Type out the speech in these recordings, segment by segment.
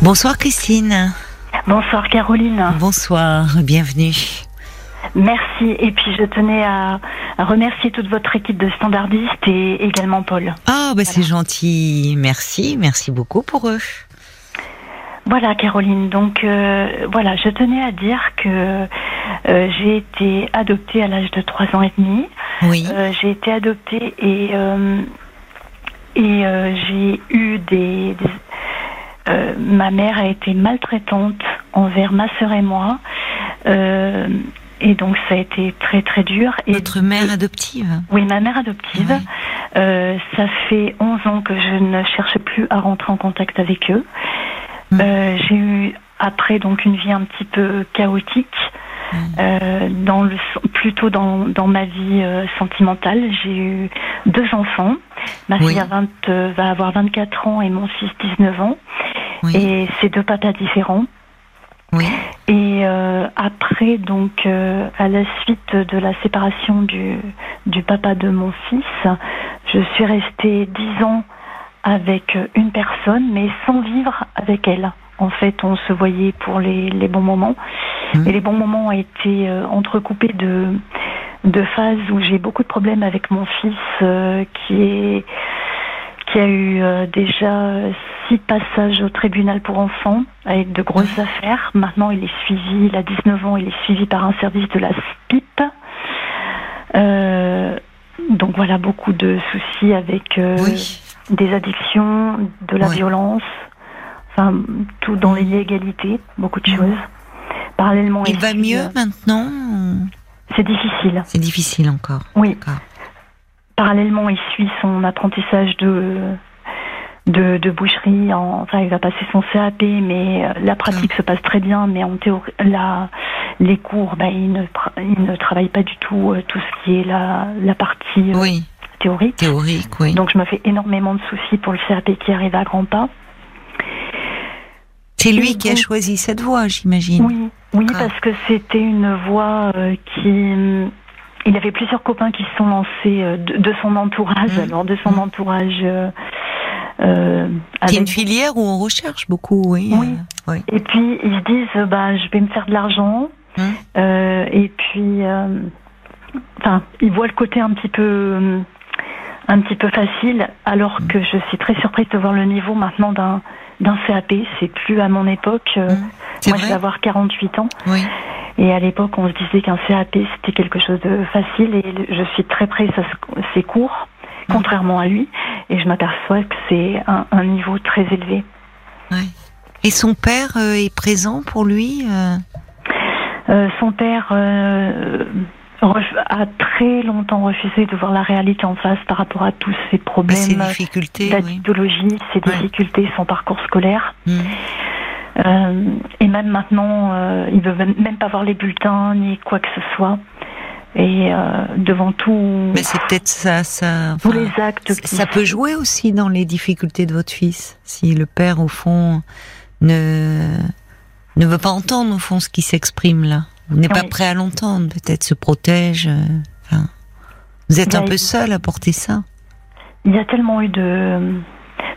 Bonsoir Christine. Bonsoir Caroline. Bonsoir, bienvenue. Merci. Et puis je tenais à, remercier toute votre équipe de standardistes et également Paul. Ah, bah c'est gentil. Merci, merci beaucoup pour eux. Voilà Caroline, donc euh, voilà, je tenais à dire que euh, j'ai été adoptée à l'âge de 3 ans et demi. Oui. Euh, j'ai été adoptée et, et j'ai eu des ma mère a été maltraitante envers ma sœur et moi. Et donc ça a été très très dur. Et Votre mère adoptive Oui, ma mère adoptive. Euh, ça fait 11 ans que je ne cherche plus à rentrer en contact avec eux. Mmh. Euh, j'ai eu après donc une vie un petit peu chaotique. Euh, dans le, plutôt dans, dans ma vie euh, sentimentale, j'ai eu deux enfants. Ma fille a 20, euh, va avoir 24 ans et mon fils 19 ans. Oui. Et c'est deux papas différents. Oui. Et euh, après, donc, euh, à la suite de la séparation du, du papa de mon fils, je suis restée dix ans avec une personne, mais sans vivre avec elle. En fait, on se voyait pour les, les bons moments. Mmh. Et les bons moments ont été euh, entrecoupés de, de phases où j'ai beaucoup de problèmes avec mon fils, euh, qui est qui a eu euh, déjà six passages au tribunal pour enfants avec de grosses affaires. Maintenant, il est suivi, il a 19 ans, il est suivi par un service de la SPIP. Euh, donc voilà, beaucoup de soucis avec euh, des addictions, de la violence, enfin tout dans l'illégalité, beaucoup de choses. Parallèlement, il va mieux maintenant C'est difficile. C'est difficile encore. Oui. Parallèlement, il suit son apprentissage de, de, de boucherie. En, enfin, il va passer son CAP, mais euh, la pratique se passe très bien. Mais en théorie, la, les cours, ben, il, ne, il ne travaille pas du tout euh, tout ce qui est la, la partie euh, oui. théorique. Théorique, oui. Donc, je me fais énormément de soucis pour le CAP qui arrive à grands pas. C'est lui qui a choisi cette voie, j'imagine. Oui, oui, parce que c'était une voie qui il avait plusieurs copains qui se sont lancés euh, de, de son entourage, mmh. alors de son mmh. entourage. Euh, euh, une filière où on recherche beaucoup, oui. Oui. Euh, oui. Et puis ils se disent, bah, je vais me faire de l'argent. Mmh. Euh, et puis, enfin, ils voient le côté un petit peu, un petit peu facile, alors que je suis très surprise de voir le niveau maintenant d'un d'un CAP. C'est plus à mon époque. Moi, je vais avoir 48 ans. Oui. Et à l'époque, on se disait qu'un CAP, c'était quelque chose de facile et je suis très près à ses cours, contrairement à lui, et je m'aperçois que c'est un, un, niveau très élevé. Et son père euh, est présent pour lui euh... Euh, Son père euh, a très longtemps refusé de voir la réalité en face par rapport à tous ses problèmes, ses difficultés, d'addictologie, oui. ses difficultés, son parcours scolaire. Mmh. Euh, et même maintenant, euh, il veut même pas voir les bulletins ni quoi que ce soit. Et euh, devant tout. Mais c'est peut-être ça, ça. Tous les actes. Ça peut jouer aussi dans les difficultés de votre fils, si le père au fond ne ne veut pas entendre au fond ce qui s'exprime là, n'est oui. pas prêt à l'entendre, peut-être se protège. Enfin, vous êtes un peu seul à porter ça. Il y a tellement eu de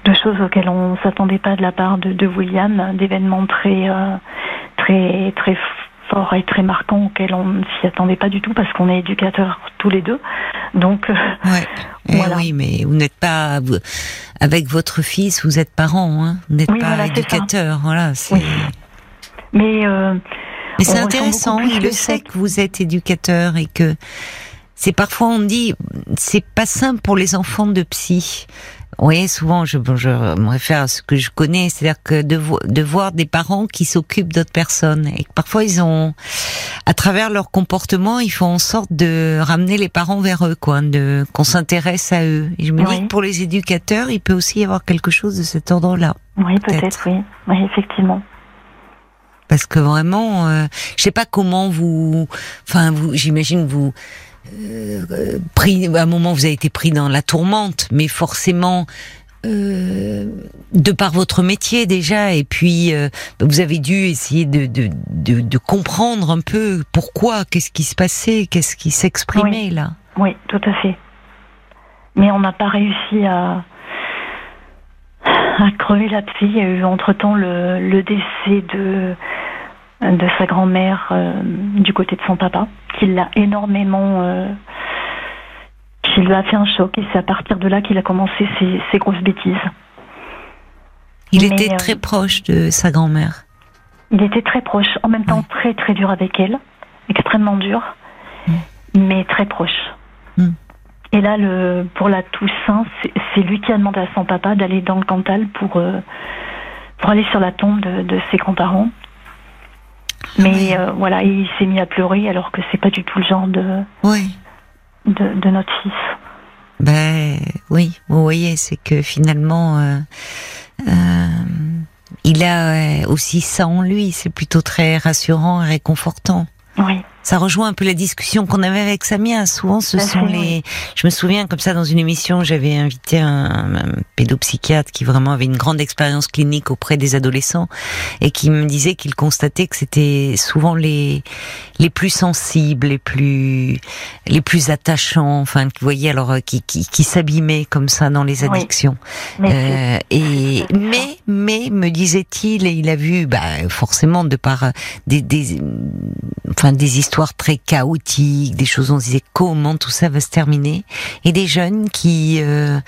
de choses auxquelles on s'attendait pas de la part de, de William, d'événements très euh, très très forts et très marquants auxquels on ne s'y attendait pas du tout parce qu'on est éducateurs tous les deux. Donc euh, ouais. Eh voilà. oui, mais vous n'êtes pas avec votre fils, vous êtes parent, hein. vous n'êtes oui, pas voilà, éducateur, voilà. Oui. Mais euh, mais c'est intéressant, il le sait que vous êtes éducateur et que c'est parfois on dit c'est pas simple pour les enfants de psy oui, souvent, je, je me réfère à ce que je connais, c'est-à-dire que de, vo de voir des parents qui s'occupent d'autres personnes et que parfois ils ont, à travers leur comportement, ils font en sorte de ramener les parents vers eux, quoi, de qu'on s'intéresse à eux. Et je me oui. dis que pour les éducateurs, il peut aussi y avoir quelque chose de cet ordre-là. Oui, peut-être, peut oui. oui, effectivement parce que vraiment, euh, je sais pas comment vous, enfin, vous, j'imagine vous euh, pris, à un moment vous avez été pris dans la tourmente, mais forcément, euh, de par votre métier déjà, et puis euh, vous avez dû essayer de, de, de, de comprendre un peu pourquoi, qu'est-ce qui se passait, qu'est-ce qui s'exprimait oui. là. Oui, tout à fait. Mais on n'a pas réussi à, a crevé la psy. Il y a eu entre-temps le, décès de, de sa grand-mère euh, du côté de son papa, qui l'a énormément... Euh, qui lui a fait un choc. Et c'est à partir de là qu'il a commencé ses, grosses bêtises. Il était très proche de sa grand-mère. Il était très proche, en même temps très très dur avec elle, extrêmement dur, mm. mais très proche. Et là, le, pour la Toussaint, c'est lui qui a demandé à son papa d'aller dans le Cantal pour, euh, pour aller sur la tombe de, ses grands-parents. Mais euh, voilà, il s'est mis à pleurer alors que c'est pas du tout le genre de, oui. de, de, notre fils. Ben oui, vous voyez, c'est que finalement, euh, il a aussi ça en lui. C'est plutôt très rassurant et réconfortant. Oui. Ça rejoint un peu la discussion qu'on avait avec Samia. Souvent, ce sont les. Je me souviens comme ça dans une émission, j'avais invité un, pédopsychiatre qui vraiment avait une grande expérience clinique auprès des adolescents et qui me disait qu'il constatait que c'était souvent les les plus sensibles, les plus les plus attachants, enfin, vous voyez, alors qui qui, qui s'abîmaient comme ça dans les addictions. Euh, et mais mais me disait-il, et il a vu, bah forcément de par des des enfin des histoires histoires très chaotiques, des choses où on se disait comment tout ça va se terminer, et des jeunes qui, euh,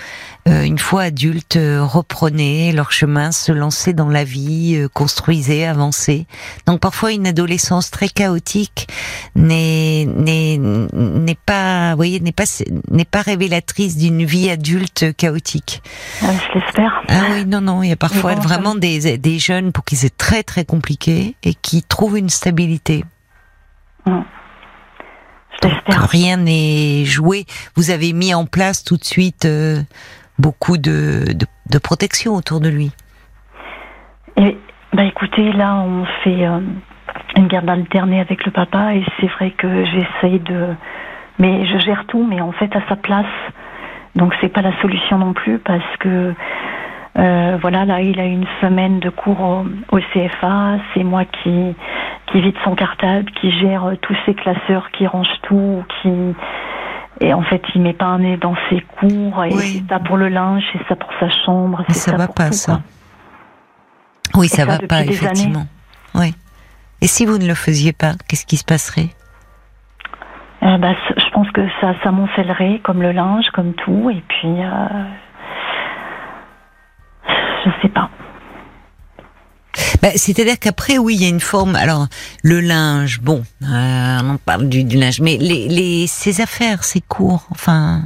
euh, une fois adultes, euh, reprenaient leur chemin, se lançaient dans la vie, construisaient, avançaient. Donc parfois une adolescence très chaotique n'est n'est n'est pas, vous voyez, n'est pas n'est pas révélatrice d'une vie adulte chaotique. Ah, je l'espère. Ah oui, non, non, il y a parfois vraiment des, des jeunes pour qui c'est très très compliqué et qui trouvent une stabilité. Rien n'est joué. Vous avez mis en place tout de suite euh, beaucoup de, de, protection autour de lui. Et, bah écoutez, là on fait euh, une garde alternée avec le papa et c'est vrai que j'essaye de, mais je gère tout, mais en fait à sa place. Donc c'est pas la solution non plus parce que euh, voilà, là, il a une semaine de cours au, CFA. C'est moi qui, qui vide son cartable, qui gère tous ses classeurs, qui range tout, qui et en fait, il met pas un nez dans ses cours. Et c'est ça pour le linge, c'est ça pour sa chambre. Mais ça, ça va pas, ça. Oui, ça, va pas, effectivement. Oui. Et si vous ne le faisiez pas, qu'est-ce qui se passerait? Euh, bah, Je pense que ça s'amoncellerait, comme le linge, comme tout. Et puis, euh, je sais pas. Bah, c'est-à-dire qu'après, oui, il y a une forme. Alors, le linge, bon, euh, on parle du, linge, mais les, les, ses affaires, ses cours, enfin,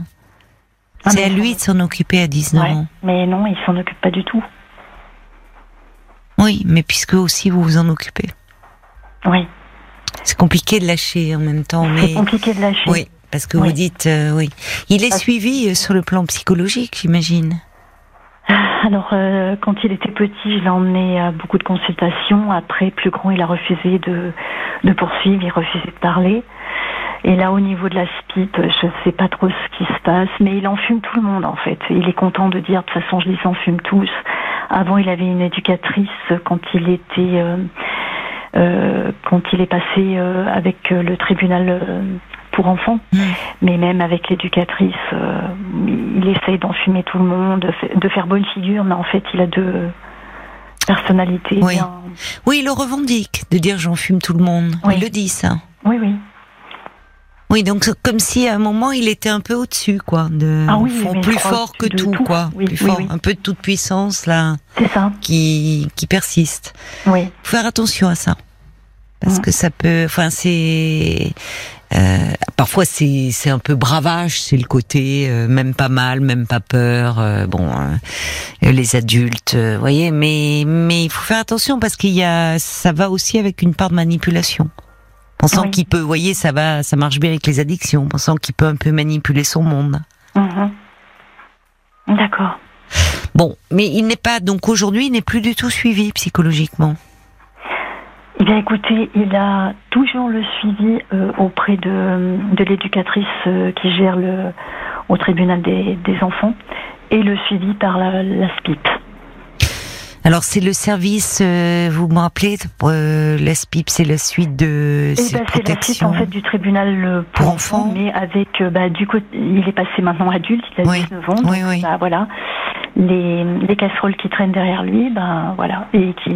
ah, c'est à lui de s'en occuper à 19 ans. Mais non, il s'en occupe pas du tout. Oui, mais puisque aussi vous vous en occupez. Oui. C'est compliqué de lâcher en même temps. C'est compliqué de lâcher. Oui, parce que vous dites, euh, oui. Il est suivi euh, sur le plan psychologique, j'imagine. Alors, euh, quand il était petit, je l'ai emmené à beaucoup de consultations. Après, plus grand, il a refusé de, de poursuivre, il refusait de parler. Et là, au niveau de la SPIP, je ne sais pas trop ce qui se passe, mais il enfume tout le monde, en fait. Il est content de dire, de toute façon, je les enfume tous. Avant, il avait une éducatrice quand il était... Euh, euh, quand il est passé avec le tribunal pour enfants, mm. mais même avec l'éducatrice, euh, il essaye d'enfumer tout le monde, de faire bonne figure, mais en fait, il a deux personnalités. Oui, oui il le revendique de dire j'enfume tout le monde. Il le dit ça. Oui, oui. Oui, donc comme si à un moment il était un peu au-dessus, quoi, de ah oui, plus fort que tout, quoi, plus fort, un peu de toute puissance là, ça. qui qui persiste. Oui. Faut faire attention à ça parce mm. que ça peut, enfin c'est euh, parfois c'est c'est un peu bravage, c'est le côté euh, même pas mal, même pas peur. Euh, bon, les adultes, voyez, mais mais il faut faire attention parce qu'il y a ça va aussi avec une part de manipulation. Pensant qu'il peut, voyez, ça va, ça marche bien avec les addictions. Pensant qu'il peut un peu manipuler son monde. Mhm. D'accord. Bon, mais il n'est pas donc aujourd'hui, il n'est plus du tout suivi psychologiquement. Bien, écoutez, il a toujours le suivi euh, auprès de, de l'éducatrice euh, qui gère le, au tribunal des, des, enfants et le suivi par la, la SPIP. Alors c'est le service, euh, vous me rappelez, la SPIP, c'est la suite de eh ben, C'est la suite en fait du tribunal pour, enfants, mais avec, bah, du coup, il est passé maintenant adulte, il a 19 ans, oui, oui. Bah, voilà. les, les casseroles qui traînent derrière lui, ben voilà, et qui.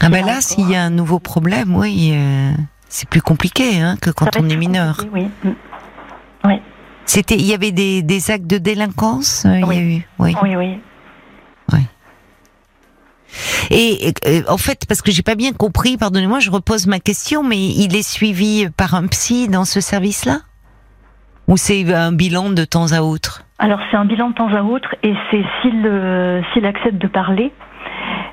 Ah ben là, s'il y a un nouveau problème, oui, euh, c'est plus compliqué hein, que quand on est mineur. Oui. Mm. oui. C'était, il y avait des, des actes de délinquance. oui. Il y a eu, oui. Oui, oui. Et euh, en fait, parce que j'ai pas bien compris, pardonnez-moi, je repose ma question, mais il est suivi par un psy dans ce service-là? Ou c'est un bilan de temps à autre? Alors c'est un bilan de temps à autre, et c'est s'il euh, s'il accepte de parler.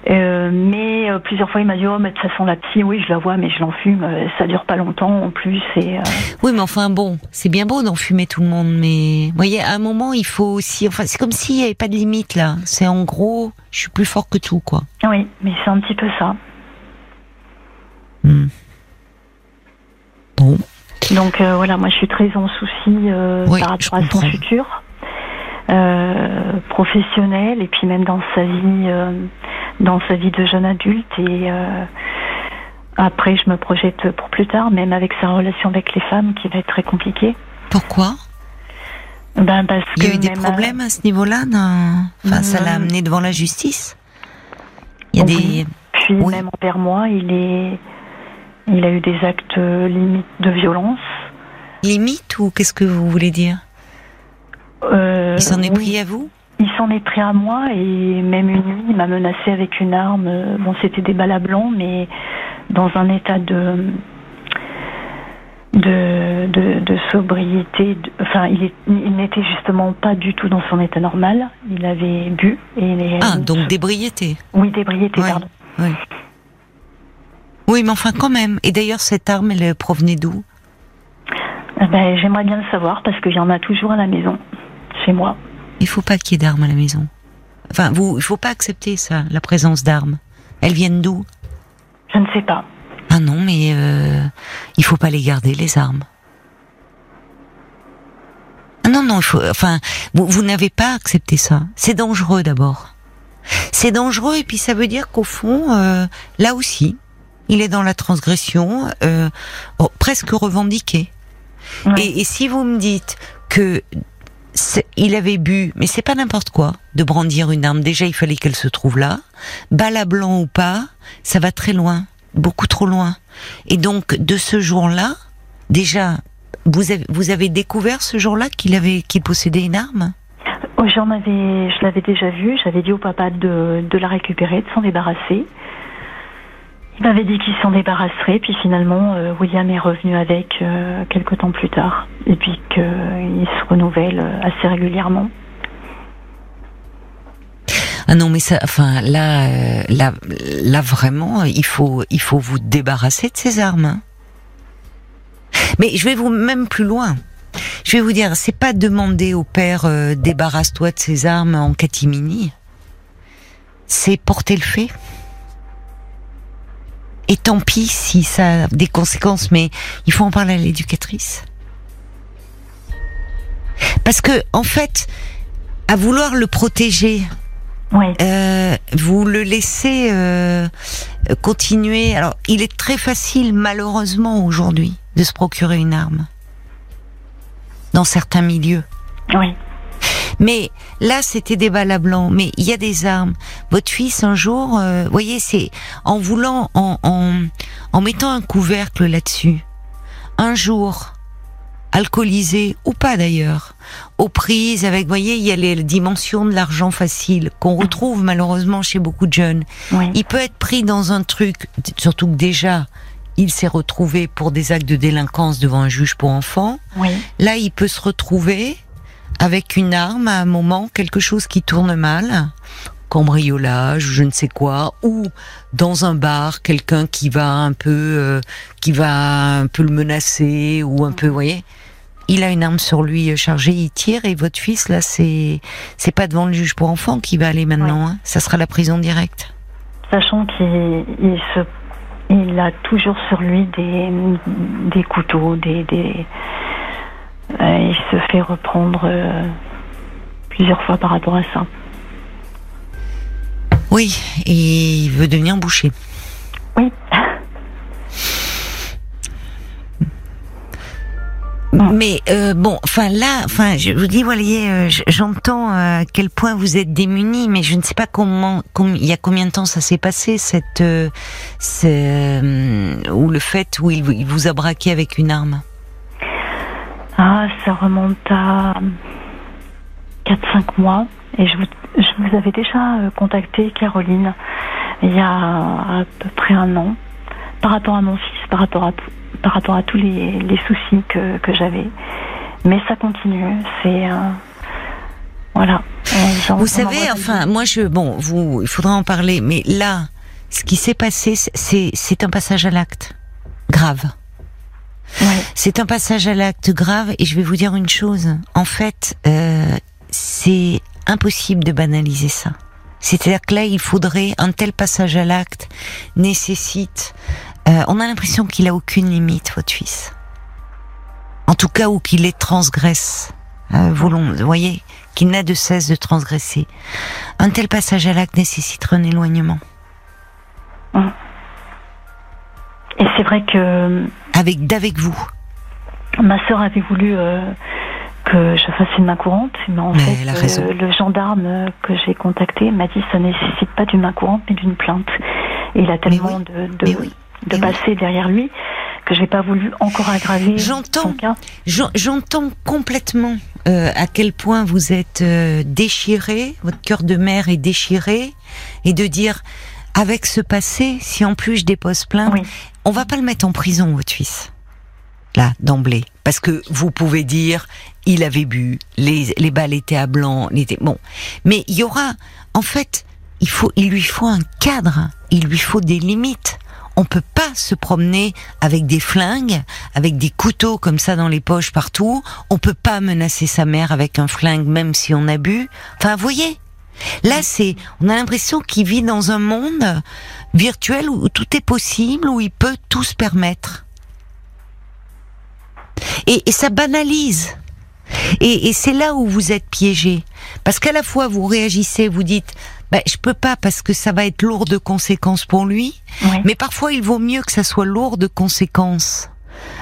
Euh, mais euh, plusieurs fois, il m'a dit Oh, mais de toute façon, la psy, oui, je la vois, mais je l'en fume. Euh, ça dure pas longtemps en plus. Et, Oui, mais enfin, bon, c'est bien beau d'en fumer tout le monde, mais vous voyez, à un moment, il faut aussi. Enfin, c'est comme s'il n'y avait pas de limite là. C'est en gros, je suis plus fort que tout, quoi. Oui, mais c'est un petit peu ça. Hmm. Bon. Donc voilà, moi, je suis très en souci par rapport à son futur. professionnel et puis même dans sa vie dans sa vie de jeune adulte et euh, après je me projette pour plus tard, même avec sa relation avec les femmes qui va être très compliquée. Pourquoi? Ben parce Il y a eu des problèmes à ce niveau-là enfin, Ça l'a amené devant la justice? Il y a des... Puis même envers moi, il, est... il a eu des actes limites de violence. Limite ou qu'est-ce que vous voulez dire? Euh, Il s'en est pris à vous? Il s'en est pris à moi et même une nuit, il m'a menacé avec une arme. Bon, c'était des balles à blanc, mais dans un état de de, de, sobriété. enfin, il, il n'était justement pas du tout dans son état normal. Il avait bu et ah donc d'ébriété. Oui, d'ébriété, pardon. Oui. oui, mais enfin quand même. Et d'ailleurs, cette arme, elle provenait d'où? Ben, J'aimerais bien le savoir parce qu'il y en a toujours à la maison, chez moi. Il faut pas qu'il y ait d'armes à la maison. Enfin, vous, il faut pas accepter ça, la présence d'armes. Elles viennent d'où? Je ne sais pas. Ah non, mais euh, il faut pas les garder les armes. Ah non, non, il faut, enfin, vous, vous n'avez pas accepté ça. C'est dangereux d'abord. C'est dangereux et puis ça veut dire qu'au fond, euh, là aussi, il est dans la transgression, euh, oh, presque revendiquée. Et, et, si vous me dites que il avait bu, mais c'est pas n'importe quoi de brandir une arme. Déjà, il fallait qu'elle se trouve là. Balle à blanc ou pas, ça va très loin, beaucoup trop loin. Et donc, de ce jour-là, déjà, vous avez, vous avez découvert ce jour-là qu'il avait, qu'il possédait une arme? J'en avais, je l'avais déjà vu. J'avais dit au papa de, de la récupérer, de s'en débarrasser. Il m'avait dit qu'il s'en débarrasserait, puis finalement, euh, William est revenu avec euh, quelques temps plus tard, et puis qu'il se renouvelle euh, assez régulièrement. Ah non, mais ça, enfin, là, là, là, vraiment, il faut, il faut vous débarrasser de ces armes. Hein. Mais je vais vous même plus loin. Je vais vous dire, c'est pas demander au père débarrasse-toi de ces armes en catimini. C'est porter le fait. Et tant pis si ça a des conséquences, mais il faut en parler à l'éducatrice. Parce que, en fait, à vouloir le protéger, euh, vous le laissez euh, continuer. Alors, il est très facile, malheureusement, aujourd'hui, de se procurer une arme. Dans certains milieux. Oui. Mais là, c'était des balles à blanc. Mais il y a des armes. Votre fils, un jour, euh, voyez, c'est en voulant, en, en, en mettant un couvercle là-dessus, un jour, alcoolisé ou pas d'ailleurs, aux prises avec, voyez, il y a les dimensions de l'argent facile qu'on retrouve malheureusement chez beaucoup de jeunes. Il peut être pris dans un truc, surtout que déjà, il s'est retrouvé pour des actes de délinquance devant un juge pour enfants. Là, il peut se retrouver avec une arme à un moment, quelque chose qui tourne mal, cambriolage, je ne sais quoi, ou dans un bar, quelqu'un qui va un peu, euh, qui va un peu le menacer ou un peu, vous voyez? Il a une arme sur lui chargée, il tire et votre fils là, c'est c'est pas devant le juge pour enfants qui va aller maintenant, hein? ça sera la prison directe. Sachant qu'il il se, il a toujours sur lui des des couteaux, des, des euh, il se fait reprendre euh, plusieurs fois par rapport à ça. Oui, et il veut devenir boucher. Oui. Mais euh, bon, enfin là, enfin, je vous dis, voyez, euh, j'entends euh, à quel point vous êtes démunis, mais je ne sais pas comment, il y a combien de temps ça s'est passé cette, ou le fait où il, il, vous a braqué avec une arme? Ah, ça remonte à 4-5 mois, et je vous, je vous avais déjà contacté, Caroline, il y a à peu près un an, par rapport à mon fils, par rapport à par rapport à tous les, les soucis que, que j'avais. Mais ça continue. C'est euh, voilà. vous savez, enfin, moi je bon, vous, il faudra en parler. Mais là, ce qui s'est passé, c'est c'est un passage à l'acte grave. Ouais. C'est un passage à l'acte grave et je vais vous dire une chose. En fait, euh, c'est impossible de banaliser ça. C'est-à-dire que là, il faudrait un tel passage à l'acte nécessite euh, on a l'impression qu'il a aucune limite, votre fils. En tout cas, ou qu'il les transgresse. Euh, vous voyez, qu'il n'a de cesse de transgresser. Un tel passage à l'acte nécessiterait un éloignement. Hum. Et c'est vrai que. Avec d'avec vous. Ma sœur avait voulu euh, que je fasse une main courante, mais en fait, euh, le gendarme que j'ai contacté m'a dit que ça nécessite pas d'une main courante, mais d'une plainte. Et il a tellement de, de, de passer derrière lui que j'ai pas voulu encore aggraver j'entends, J'entends complètement euh, à quel point vous êtes euh, déchiré, votre cœur de mère est déchiré, et de dire avec ce passé, si en plus je dépose plainte, on va pas le mettre en prison, votre fils. Là, d'emblée. Parce que vous pouvez dire, il avait bu, les, les balles étaient à blanc, était bon. Mais il y aura, en fait, il faut, il lui faut un cadre, il lui faut des limites on peut pas se promener avec des flingues, avec des couteaux comme ça dans les poches partout. On peut pas menacer sa mère avec un flingue même si on a bu. Enfin, vous voyez Là, c'est, on a l'impression qu'il vit dans un monde virtuel où tout est possible, où il peut tout se permettre. Et, ça banalise. Et, et c'est là où vous êtes piégé. Parce qu'à la fois, vous réagissez, vous dites, ben, je peux pas parce que ça va être lourd de conséquences pour lui. Mais parfois, il vaut mieux que ça soit lourd de conséquences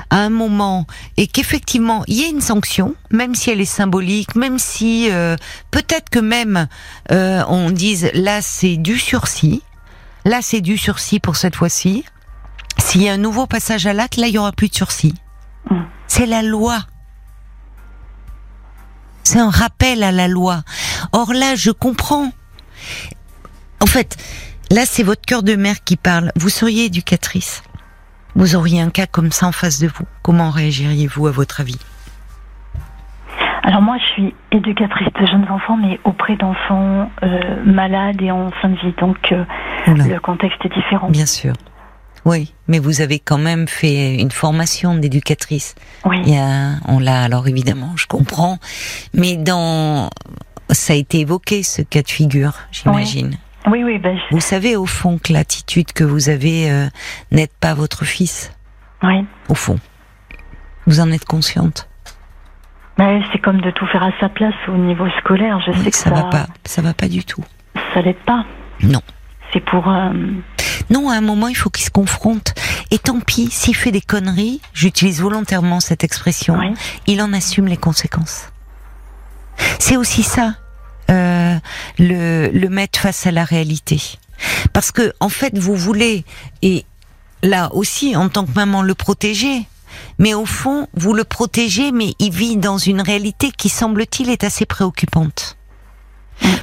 à un moment et qu'effectivement il y ait une sanction, même si elle est symbolique, même si euh, peut-être que même euh, on dise là c'est du sursis, là c'est du sursis pour cette fois-ci. S'il y a un nouveau passage à l'acte, là il y aura plus de sursis. Mm. C'est la loi. C'est un rappel à la loi. Or là, je comprends en fait, là, c'est votre cœur de mère qui parle. Vous seriez éducatrice. Vous auriez un cas comme ça en face de vous. Comment réagiriez-vous à votre avis? Alors moi, je suis éducatrice de jeunes enfants, mais auprès d'enfants euh, malades et en fin de vie. Donc euh, le contexte est différent. Bien sûr. Oui, mais vous avez quand même fait une formation d'éducatrice. Oui. on l'a alors évidemment, je comprends, mais dans ça a été évoqué ce cas de figure, j'imagine. Oui, oui. Ben, Vous savez au fond que l'attitude que vous avez euh, n'aide pas votre fils. Oui. Au fond, vous en êtes consciente? Mais c'est comme de tout faire à sa place au niveau scolaire. Je sais que ça, ça va pas. Ça va pas du tout. Ça l'aide pas. Non. C'est pour. Euh, non, à un moment, il faut qu'il se confronte. Et tant pis, s'il fait des conneries, j'utilise volontairement cette expression, il en assume les conséquences. C'est aussi ça, euh, le, le mettre face à la réalité. Parce que, en fait, vous voulez, et là aussi, en tant que maman, le protéger. Mais au fond, vous le protégez, mais il vit dans une réalité qui, semble-t-il, est assez préoccupante.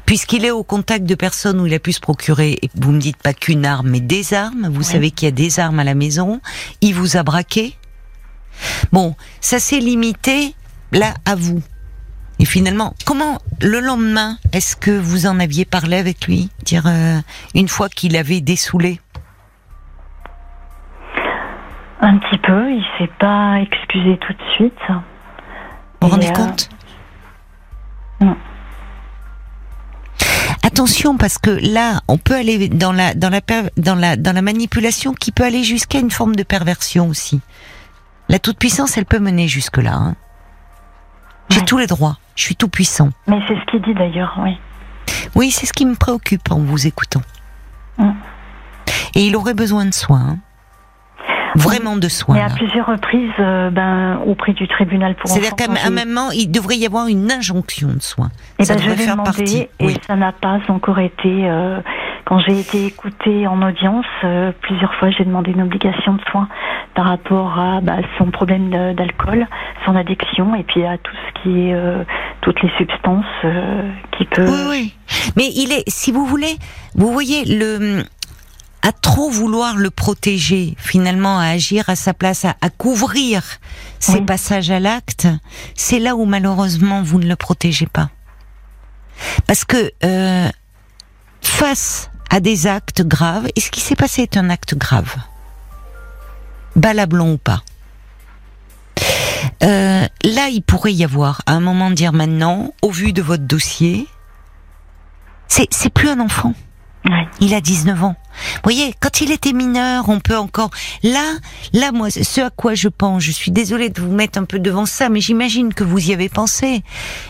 Puisqu'il est au contact de personnes où il a pu se procurer, et vous me dites pas qu'une arme, mais des armes, vous savez qu'il y a des armes à la maison, il vous a braqué. Bon, ça s'est limité, là, à vous. Et finalement, comment le lendemain, est-ce que vous en aviez parlé avec lui, dire euh, une fois qu'il avait dessoulé? Un petit peu, il s'est pas excusé tout de suite. Vous vous rendez euh, compte? Non. Attention parce que là, on peut aller dans la dans la dans la dans la manipulation qui peut aller jusqu'à une forme de perversion aussi. La toute puissance, elle peut mener jusque là. Hein. J'ai tous les droits. Je suis tout puissant. Mais c'est ce qu'il dit d'ailleurs, oui. Oui, c'est ce qui me préoccupe en vous écoutant. Mm. Et il aurait besoin de soins. Hein. Vraiment de soins. Mais à plusieurs reprises, euh, ben, auprès du tribunal pour C'est-à-dire qu'à un moment, il devrait y avoir une injonction de soins. Et eh ça ben, devrait faire partie. Et ça n'a pas encore été. Euh, quand j'ai été écoutée en audience, euh, plusieurs fois, j'ai demandé une obligation de soins par rapport à bah, son problème d'alcool, son addiction, et puis à tout ce qui est toutes les substances qui peuvent. Oui, oui. Mais il est, si vous voulez, vous voyez le à trop vouloir le protéger, finalement à agir à sa place, à, couvrir ses passages à l'acte, c'est là où malheureusement vous ne le protégez pas. Parce que euh, face à des actes graves, et ce qui s'est passé est un acte grave, balablon ou pas, euh, là il pourrait y avoir à un moment dire maintenant, au vu de votre dossier, c'est plus un enfant. Il a 19 ans. Vous voyez, quand il était mineur, on peut encore. Là, là, moi, ce à quoi je pense, je suis désolée de vous mettre un peu devant ça, mais j'imagine que vous y avez pensé.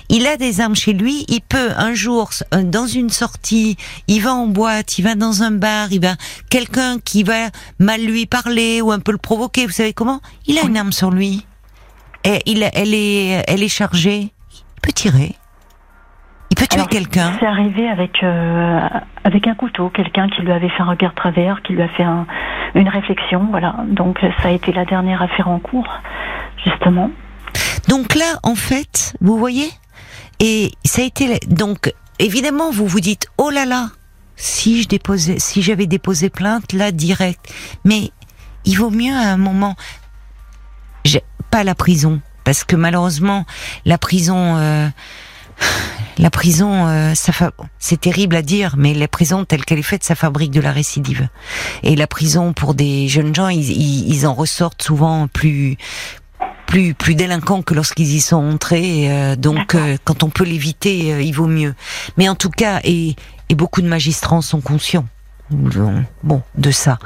Il a des armes chez lui. Il peut un jour, euh, dans une sortie, il va en boîte, il va dans un bar, il va quelqu'un qui va mal lui parler ou un peu le provoquer. Vous savez comment? Il a une arme sur lui. Et il, elle est, elle est chargée. Il peut tirer. Peut tuer quelqu'un? C'est arrivé avec euh, avec un couteau, quelqu'un qui lui avait fait un regard travers, qui lui a fait une réflexion, voilà. Donc ça a été la dernière affaire en cours, justement. Donc là, en fait, vous voyez, et ça a été donc évidemment vous vous dites oh là là, si je déposais, si j'avais déposé plainte là direct, mais il vaut mieux à un moment, pas la prison, parce que malheureusement la prison. Euh, la prison, euh, ça c'est terrible à dire, mais la prison telle qu'elle est faite, ça fabrique de la récidive. Et la prison pour des jeunes gens, ils, en ressortent souvent plus plus plus délinquants que lorsqu'ils y sont entrés. Euh, donc, euh, quand on peut l'éviter, il vaut mieux. Mais en tout cas, et, et beaucoup de magistrats sont conscients, bon, de ça.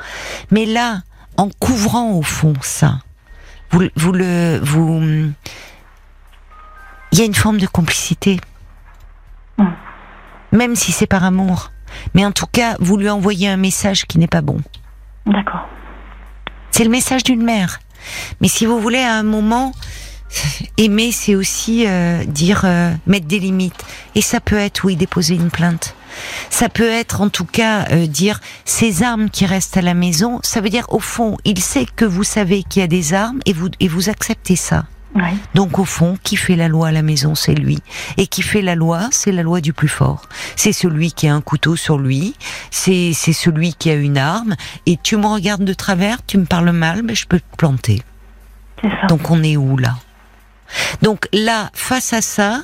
Mais là, en couvrant au fond ça, vous, vous le vous il y a une forme de complicité même si c'est par amour. Mais en tout cas, vous lui envoyez un message qui n'est pas bon. D'accord. C'est le message d'une mère. Mais si vous voulez, à un moment, aimer, c'est aussi euh, dire, euh, mettre des limites. Et ça peut être, oui, déposer une plainte. Ça peut être, en tout cas, euh, dire ces armes qui restent à la maison. Ça veut dire, au fond, il sait que vous savez qu'il y a des armes et vous et vous acceptez ça. Donc au fond, qui fait la loi à la maison, c'est lui. Et qui fait la loi, c'est la loi du plus fort. C'est celui qui a un couteau sur lui, c'est celui qui a une arme. Et tu me regardes de travers, tu me parles mal, mais je peux te planter. Donc on est où là? Donc là, face à ça,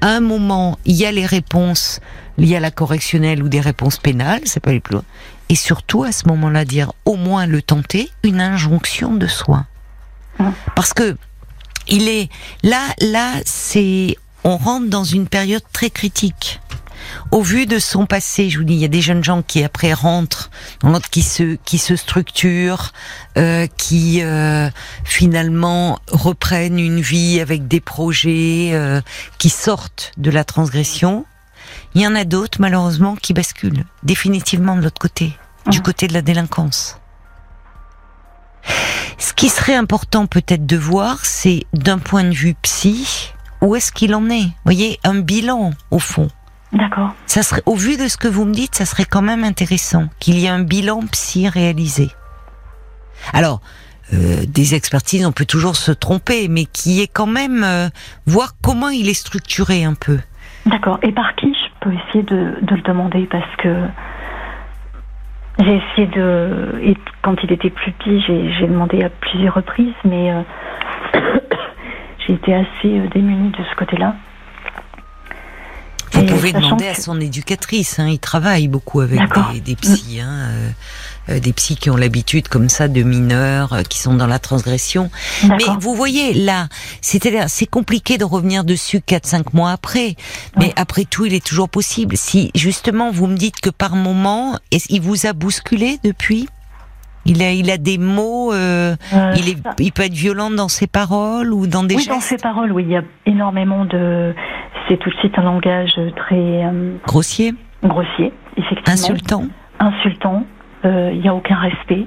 à un moment, il y a les réponses, il y a la correctionnelle ou des réponses pénales, c'est pas les plus loin. Et surtout, à ce moment-là, dire au moins le tenter, une injonction de soi. Parce que il est là, là, c'est, on rentre dans une période très critique. Au vu de son passé, je vous dis, il y a des jeunes gens qui après rentrent, qui se qui se structurent, euh, qui euh, finalement reprennent une vie avec des projets, euh, qui sortent de la transgression. Il y en a d'autres malheureusement qui basculent définitivement de l'autre côté, du mmh. côté de la délinquance. Ce qui serait important peut-être de voir, c'est d'un point de vue psy, où est-ce qu'il en est? Vous voyez, un bilan au fond. D'accord. Ça serait, au vu de ce que vous me dites, ça serait quand même intéressant qu'il y ait un bilan psy réalisé. Alors, euh, des expertises, on peut toujours se tromper, mais qui est quand même euh, voir comment il est structuré un peu. D'accord. Et par qui je peux essayer de, de le demander? Parce que j'ai essayé de. Et quand il était plus petit, j'ai demandé à plusieurs reprises, mais euh, j'ai été assez euh, démunie de ce côté-là. Vous pouvez demander à son éducatrice, hein, il travaille beaucoup avec des, des psys. Hein, euh, euh, des psys qui ont l'habitude comme ça de mineurs euh, qui sont dans la transgression. Mais vous voyez là, c'est-à-dire c'est compliqué de revenir dessus 4-5 mois après. Mais après tout, il est toujours possible. Si justement vous me dites que par moment, il vous a bousculé depuis? Il a, il a des mots. Euh, il, est, il peut être violent dans ses paroles ou dans des oui, dans ses paroles, oui. Il y a énormément de. C'est tout de suite un langage très. grossier? Grossier, effectivement. Insultant? Insultant. Il euh, n'y a aucun respect.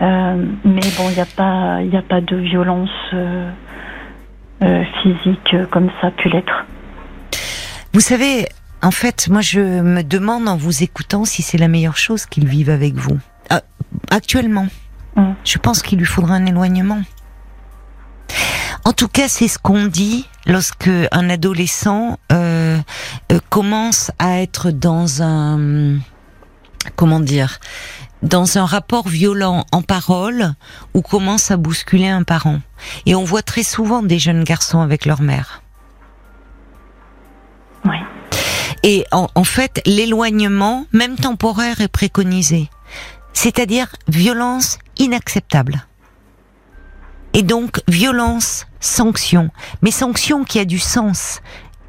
mais bon, il n'y a pas, a pas de violence physique comme ça a pu l'être. Vous savez, en fait, moi, je me demande en vous écoutant si c'est la meilleure chose qu'il vive avec vous. Euh, actuellement, mm. je pense qu'il lui faudra un éloignement. En tout cas, c'est ce qu'on dit lorsque un adolescent euh, euh, commence à être dans un comment dire dans un rapport violent en parole ou commence à bousculer un parent. Et on voit très souvent des jeunes garçons avec leur mère. Oui. Et en, fait, l'éloignement, même temporaire, est préconisé. C'est-à-dire violence inacceptable. Et donc violence, sanction, mais sanction qui a du sens,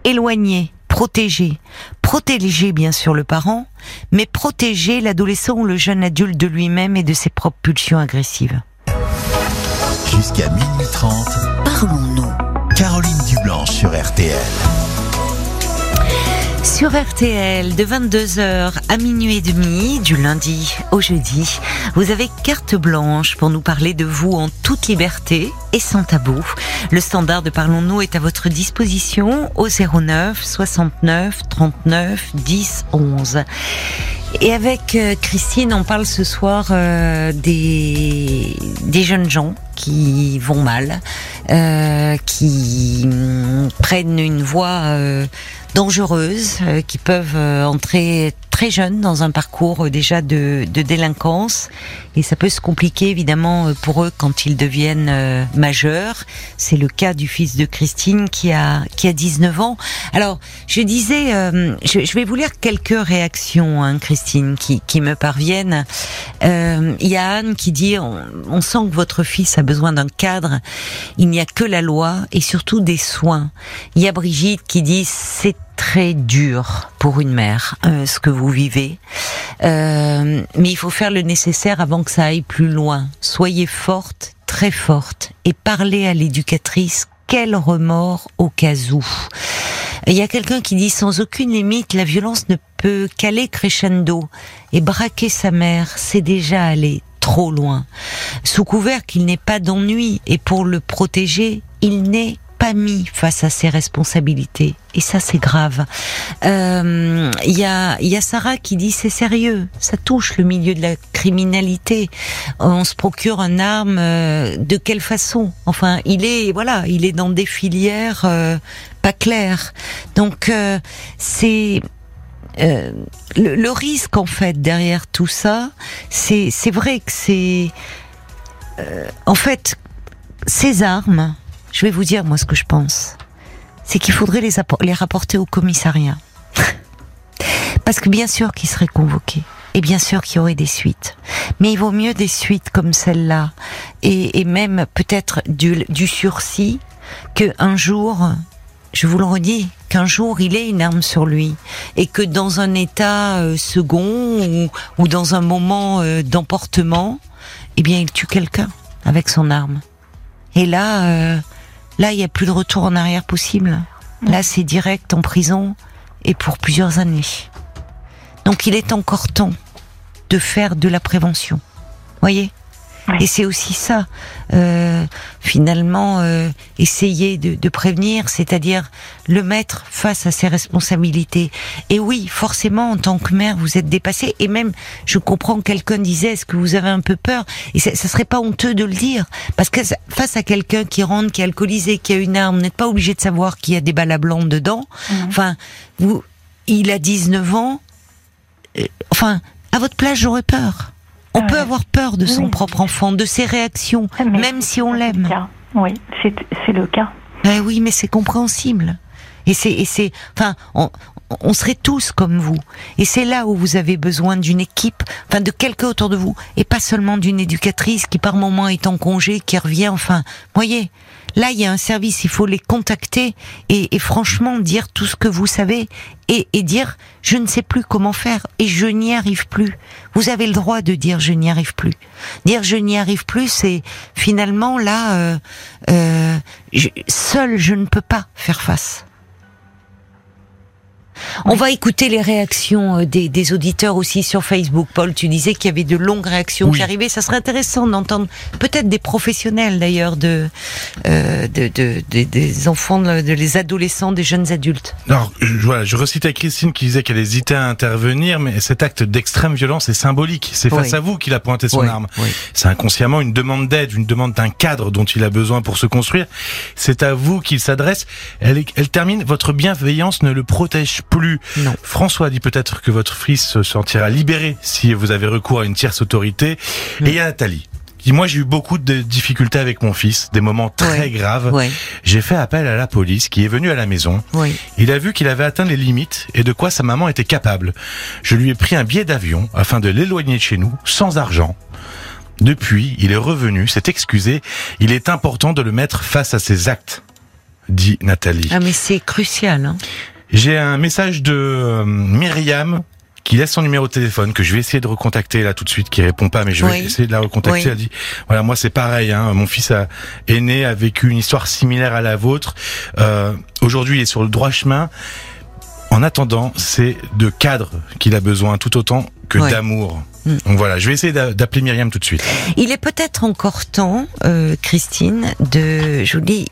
éloigner, protéger, protéger bien sûr le parent, mais protéger l'adolescent ou le jeune adulte de lui-même et de ses propres pulsions agressives. Jusqu'à minuit 30, parlons-nous. Caroline Dublanche sur RTL. Sur RTL, de 22h à minuit et demi, du lundi au jeudi, vous avez carte blanche pour nous parler de vous en toute liberté et sans tabou. Le standard de Parlons-nous est à votre disposition au 09 69 39 10 11. Et avec euh, Christine, on parle ce soir euh, des, jeunes gens qui vont mal, euh, qui mm, prennent une voie dangereuses euh, qui peuvent euh, entrer très jeunes dans un parcours euh, déjà de, de, délinquance et ça peut se compliquer évidemment pour eux quand ils deviennent majeurs. C'est le cas du fils de Christine qui a qui a 19 ans. Alors je disais, je, je, vais vous lire quelques réactions, hein, Christine, qui, qui me parviennent. Il y a Anne qui dit on, on sent que votre fils a besoin d'un cadre. Il n'y a que la loi et surtout des soins. Il y a Brigitte qui dit c'est très dur pour une mère, euh, ce que vous vivez. Euh, mais il faut faire le nécessaire avant que ça aille plus loin. Soyez forte, très forte, et parlez à l'éducatrice. Quel remords au cas où. Il y a quelqu'un qui dit sans aucune limite, la violence ne peut qu'aller crescendo. Et braquer sa mère, c'est déjà aller trop loin. Sous couvert qu'il n'ait pas d'ennui, et pour le protéger, il n'est pas mis face à ses responsabilités. Et ça, c'est grave. Il euh, y, a, y a Sarah qui dit c'est sérieux, ça touche le milieu de la criminalité. On se procure un arme euh, de quelle façon? Enfin, il est voilà, il est dans des filières euh, pas claires. Donc c'est le, le, risque en fait derrière tout ça, c'est c'est vrai que c'est en fait ces armes je vais vous dire, moi, ce que je pense. C'est qu'il faudrait les, les rapporter au commissariat. Parce que bien sûr qu'ils seraient convoqués. Et bien sûr qu'il y aurait des suites. Mais il vaut mieux des suites comme celle-là. Et, même peut-être du, du sursis qu'un jour, je vous le redis, qu'un jour il ait une arme sur lui et que dans un état euh, second ou, dans un moment euh, d'emportement, eh bien il tue quelqu'un avec son arme. Et là, euh, Là, il n'y a plus de retour en arrière possible. Là, c'est direct en prison et pour plusieurs années. Donc, il est encore temps de faire de la prévention. Voyez? Et c'est aussi ça, euh, finalement, euh, essayer de, de prévenir, c'est-à-dire le mettre face à ses responsabilités. Et oui, forcément, en tant que mère, vous êtes dépassée. Et même, je comprends, quelqu'un disait, est-ce que vous avez un peu peur? Et ça, ça serait pas honteux de le dire, parce que face à quelqu'un qui rentre, qui est alcoolisé, qui a une arme, vous n'êtes pas obligé de savoir qu'il y a des balles à blanc dedans. Mmh. Enfin, vous, il a 19 ans. Euh, enfin, à votre place, j'aurais peur. On peut avoir peur de son propre enfant, de ses réactions, ah, même si on l'aime. Oui, c'est le cas. Eh oui, mais c'est compréhensible. Et c'est, c'est, enfin, on, on, serait tous comme vous. Et c'est là où vous avez besoin d'une équipe, enfin, de quelqu'un autour de vous, et pas seulement d'une éducatrice qui par moment est en congé, qui revient. Enfin, voyez, Là, il y a un service, il faut les contacter et, franchement dire tout ce que vous savez et, dire je ne sais plus comment faire et je n'y arrive plus. Vous avez le droit de dire je n'y arrive plus. Dire je n'y arrive plus, c'est finalement là, euh, euh, seul je ne peux pas faire face. On va écouter les réactions euh, des, des, auditeurs aussi sur Facebook. Paul, tu disais qu'il y avait de longues réactions qui arrivaient. Ça serait intéressant d'entendre peut-être des professionnels d'ailleurs de, euh, de, de, des enfants, de, les adolescents, des jeunes adultes. Alors je, voilà, je recitais Christine qui disait qu'elle hésitait à intervenir, mais cet acte d'extrême violence est symbolique. C'est face à vous qu'il a pointé son arme. C'est inconsciemment une demande d'aide, une demande d'un cadre dont il a besoin pour se construire. C'est à vous qu'il s'adresse. Elle, elle termine. Votre bienveillance ne le protège plus. François dit peut-être que votre fils se sentira libéré si vous avez recours à une tierce autorité. Et il y a Nathalie moi j'ai eu beaucoup de difficultés avec mon fils, des moments très graves. J'ai fait appel à la police qui est venue à la maison. Il a vu qu'il avait atteint les limites et de quoi sa maman était capable. Je lui ai pris un billet d'avion afin de l'éloigner de chez nous sans argent. Depuis, il est revenu, s'est excusé. Il est important de le mettre face à ses actes, dit Nathalie. Ah mais c'est crucial. Hein. J'ai un message de euh, Myriam qui laisse son numéro de téléphone que je vais essayer de recontacter là tout de suite qui répond pas mais je vais essayer de la recontacter. Elle dit voilà moi c'est pareil hein, mon fils a, est né a vécu une histoire similaire à la vôtre. Euh, aujourd'hui il est sur le droit chemin. En attendant c'est de cadre qu'il a besoin tout autant que d'amour. Mm. donc voilà, je vais essayer d'appeler Myriam tout de suite. Il est peut-être encore temps, euh, Christine, de, je vous dis,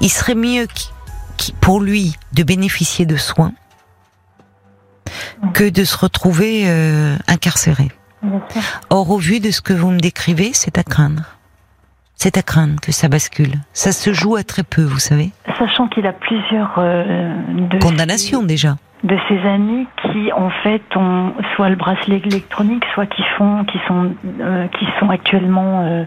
il serait mieux pour lui de bénéficier de soins que de se retrouver euh, incarcéré. Or, au vu de ce que vous me décrivez, c'est à craindre. C'est à craindre que ça bascule. Ça se joue à très peu, vous savez. Sachant qu'il a plusieurs euh, condamnations déjà de ses amis qui en fait ont soit le bracelet électronique, soit qui font, qui sont, euh, qui sont actuellement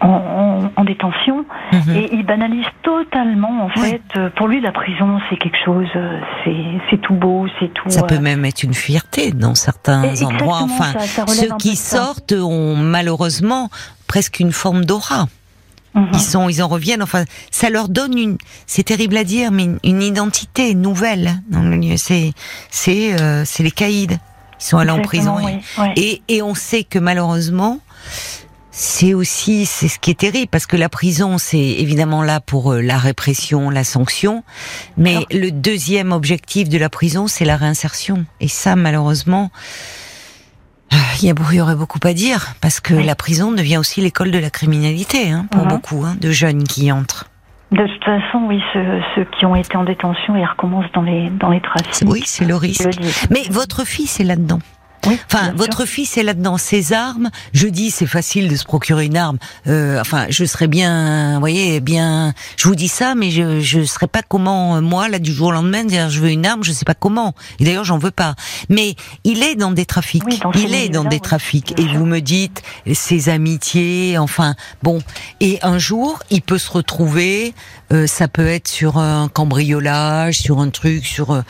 en, détention mhm. et il banalise totalement en fait. Euh, pour lui, la prison c'est quelque chose, euh, c'est tout beau, c'est tout. Ça peut euh, même être une fierté dans certains endroits. Enfin, ceux qui sortent ont malheureusement presque une forme d'aura. Mhm. Ils sont, ils en reviennent. Enfin, ça leur donne une, c'est terrible à dire, mais une, identité nouvelle dans le lieu. C'est, c'est, c'est les caïds. Ils sont allés en prison. Et, et on sait que malheureusement, c'est aussi c'est ce qui est terrible parce que la prison c'est évidemment là pour euh, la répression, la sanction, mais le deuxième objectif de la prison c'est la réinsertion et ça malheureusement euh, il y, aurait beaucoup à dire parce que la prison devient aussi l'école de la criminalité hein, pour mhm. beaucoup hein, de jeunes qui y entrent. De toute façon, oui, ceux, qui ont été en détention, ils recommencent dans les dans les trafics. Oui, c'est le risque. Mais votre fils est là-dedans enfin, votre fils est là-dedans. Ses armes, je dis, c'est facile de se procurer une arme. Euh, enfin, je serais bien, vous voyez, bien. Je vous dis ça, mais je je serais pas comment euh, moi là du jour au lendemain dire je veux une arme, je sais pas comment. Et d'ailleurs, j'en veux pas. Mais il est dans des trafics. il est dans des trafics. Et vous me dites ses amitiés, enfin bon. Et un jour, il peut se retrouver. Euh, ça peut être sur un cambriolage, sur un truc, sur euh,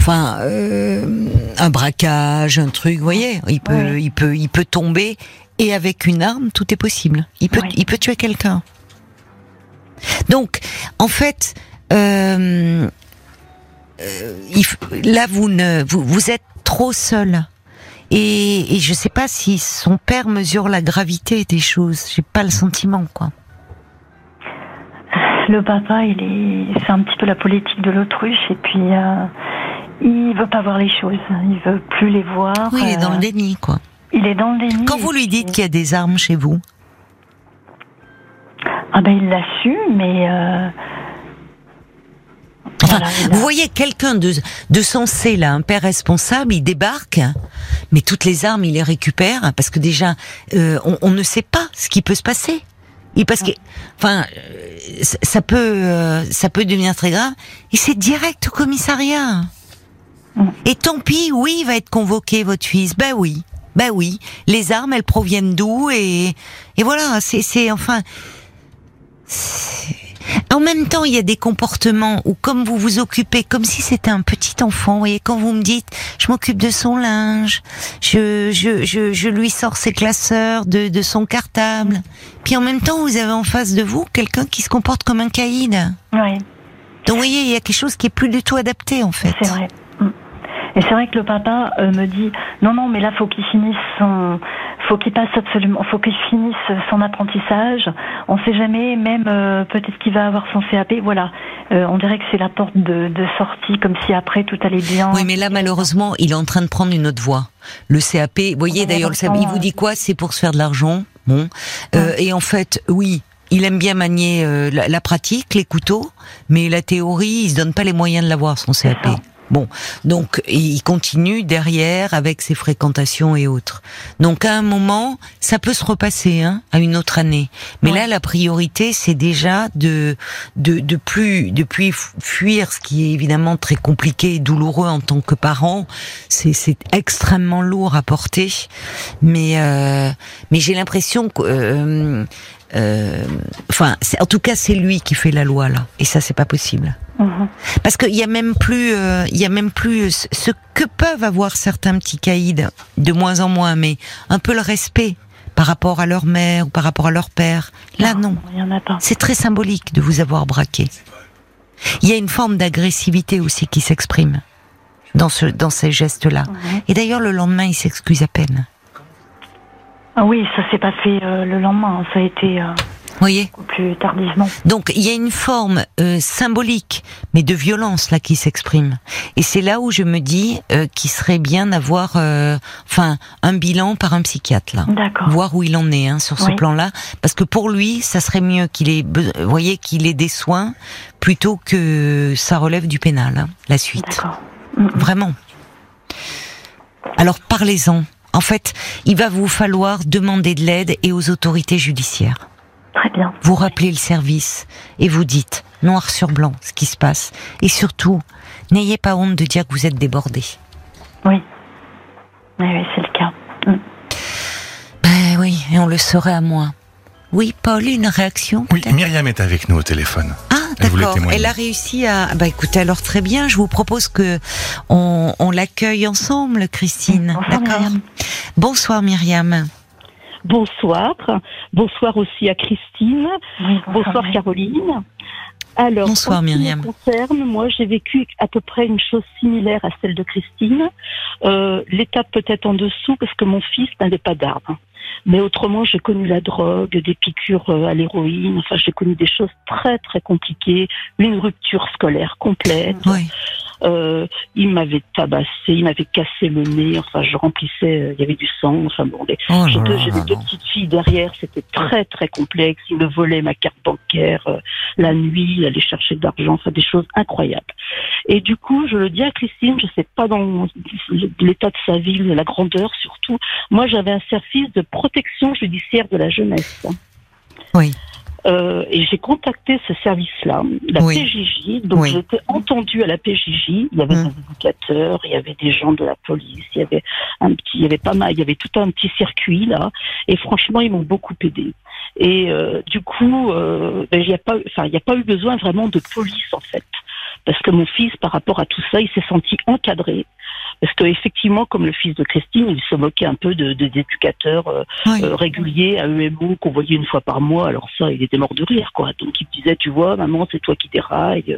enfin euh, un braquage, un truc, vous voyez, il peut, il peut, il peut tomber et avec une arme, tout est possible. Il peut, il peut tuer quelqu'un. Donc, en fait, euh il, là vous ne, vous, vous êtes trop seul. Et, et je sais pas si son père mesure la gravité des choses. J'ai pas le sentiment, quoi. Le papa, il est, c'est un petit peu la politique de l'autruche, et puis euh, il veut pas voir les choses, il veut plus les voir. Oui, il est dans le euh, déni, quoi. Il est dans le déni. Quand vous lui dites qu'il y a des armes chez vous? Ah ben il l'a su, mais. Euh, vous voyez quelqu'un de, de sensé là, un père responsable, il débarque, mais toutes les armes il les récupère parce que déjà euh, on, on, ne sait pas ce qui peut se passer. Et parce que, enfin, ça peut, ça peut devenir très grave. Et c'est direct au commissariat. Mm. Et tant pis, oui, il va être convoqué, votre fils. Ben oui, ben oui. Les armes, elles proviennent d'où et, et voilà, c'est, c'est, enfin. En même temps, il y a des comportements où, comme vous vous occupez, comme si c'était un petit enfant, vous voyez, quand vous me dites, je m'occupe de son linge, je, je, je, je lui sors ses classeurs de, de son cartable, puis en même temps, vous avez en face de vous quelqu'un qui se comporte comme un caïd. Oui. Donc, vous voyez, il y a quelque chose qui est plus du tout adapté, en fait. C'est vrai. Et c'est vrai que le papa euh, me dit non non mais là faut qu'il finisse son faut qu'il passe absolument, faut qu'il finisse son apprentissage. On sait jamais, même euh, peut-être qu'il va avoir son CAP. Voilà, euh, on dirait que c'est la porte de, de, sortie, comme si après tout allait bien. Oui, mais là malheureusement, il est en train de prendre une autre voie. Le CAP, vous voyez d'ailleurs, le CAP, il vous dit quoi? C'est pour se faire de l'argent. Bon, euh, et en fait, oui, il aime bien manier euh, la, la, pratique, les couteaux, mais la théorie, il se donne pas les moyens de l'avoir son CAP. Bon, donc il continue derrière avec ses fréquentations et autres. Donc à un moment, ça peut se repasser hein, à une autre année. Mais là, la priorité, c'est déjà de, de de plus de plus fuir ce qui est évidemment très compliqué et douloureux en tant que parent. C'est c'est extrêmement lourd à porter, mais euh, mais j'ai l'impression que euh, euh, enfin, en tout cas, c'est lui qui fait la loi là, et ça, c'est pas possible. Mhm. Parce qu'il y a même plus, euh, il y a même plus ce que peuvent avoir certains petits caïds, de moins en moins, mais un peu le respect par rapport à leur mère ou par rapport à leur père. Là, non. C'est très symbolique de vous avoir braqué. Il y a une forme d'agressivité aussi qui s'exprime dans ce, dans ces gestes-là. Mhm. Et d'ailleurs, le lendemain, il s'excuse à peine. Ah oui, ça s'est pas fait euh, le lendemain, ça a été euh, voyez plus tardivement. Donc il y a une forme euh, symbolique, mais de violence là qui s'exprime. Et c'est là où je me dis euh, qu'il serait bien d'avoir, euh, enfin, un bilan par un psychiatre là, voir où il en est hein, sur ce plan-là, parce que pour lui, ça serait mieux qu'il ait, voyez, qu'il ait des soins plutôt que ça relève du pénal, hein, la suite. Vraiment. Alors parlez-en. En fait, il va vous falloir demander de l'aide et aux autorités judiciaires. Très bien. Vous rappelez le service et vous dites, noir sur blanc, ce qui se passe. Et surtout, n'ayez pas honte de dire que vous êtes débordé. Oui. Oui, c'est le cas. Mm. Ben oui, et on le saurait à moins. Oui, Paul, une réaction Oui, Myriam est avec nous au téléphone. Ah, d'accord. Elle a réussi à. Bah écoutez, alors très bien. Je vous propose que on, on l'accueille ensemble, Christine. D'accord. Bonsoir, Myriam. Bonsoir. Bonsoir aussi à Christine. bonsoir, Caroline. Alors, Bonsoir Myriam. concerne, moi j'ai vécu à peu près une chose similaire à celle de Christine. Euh, L'étape peut-être en dessous parce que mon fils n'avait pas d'armes. Mais autrement, j'ai connu la drogue, des piqûres euh, à l'héroïne. Enfin, j'ai connu des choses très très compliquées, une rupture scolaire complète. Euh, il m'avait tabassé, il m'avait cassé le nez. Enfin, je remplissais, euh, il y avait du sang. Enfin bon, oh j'avais deux petites filles derrière. C'était très très complexe. Il me volait ma carte bancaire euh, la nuit, il allait chercher de l'argent. Enfin, des choses incroyables. Et du coup, je le dis à Christine, je sais pas dans l'état de sa ville, la grandeur surtout. Moi, j'avais un service de protection judiciaire de la jeunesse. Oui. Euh, et j'ai contacté ce service-là, la PJJ. Donc j'étais entendue à la PJJ. Il y avait mmh. des éducateurs, il y avait des gens de la police, il y avait un petit, il y avait pas mal, il y avait tout un petit circuit là. Et franchement, ils m'ont beaucoup aidé. Et euh, du coup, euh, ben, il n'y a pas, enfin, il n'y a pas eu besoin vraiment de police en fait, parce que mon fils, par rapport à tout ça, il s'est senti encadré. Parce que effectivement, comme le fils de Christine, il se moquait un peu de, des éducateurs euh, euh, réguliers à EMO qu'on voyait une fois par mois. Alors ça, il était mort de rire, quoi. Donc il me disait, tu vois, maman, c'est toi qui déraille.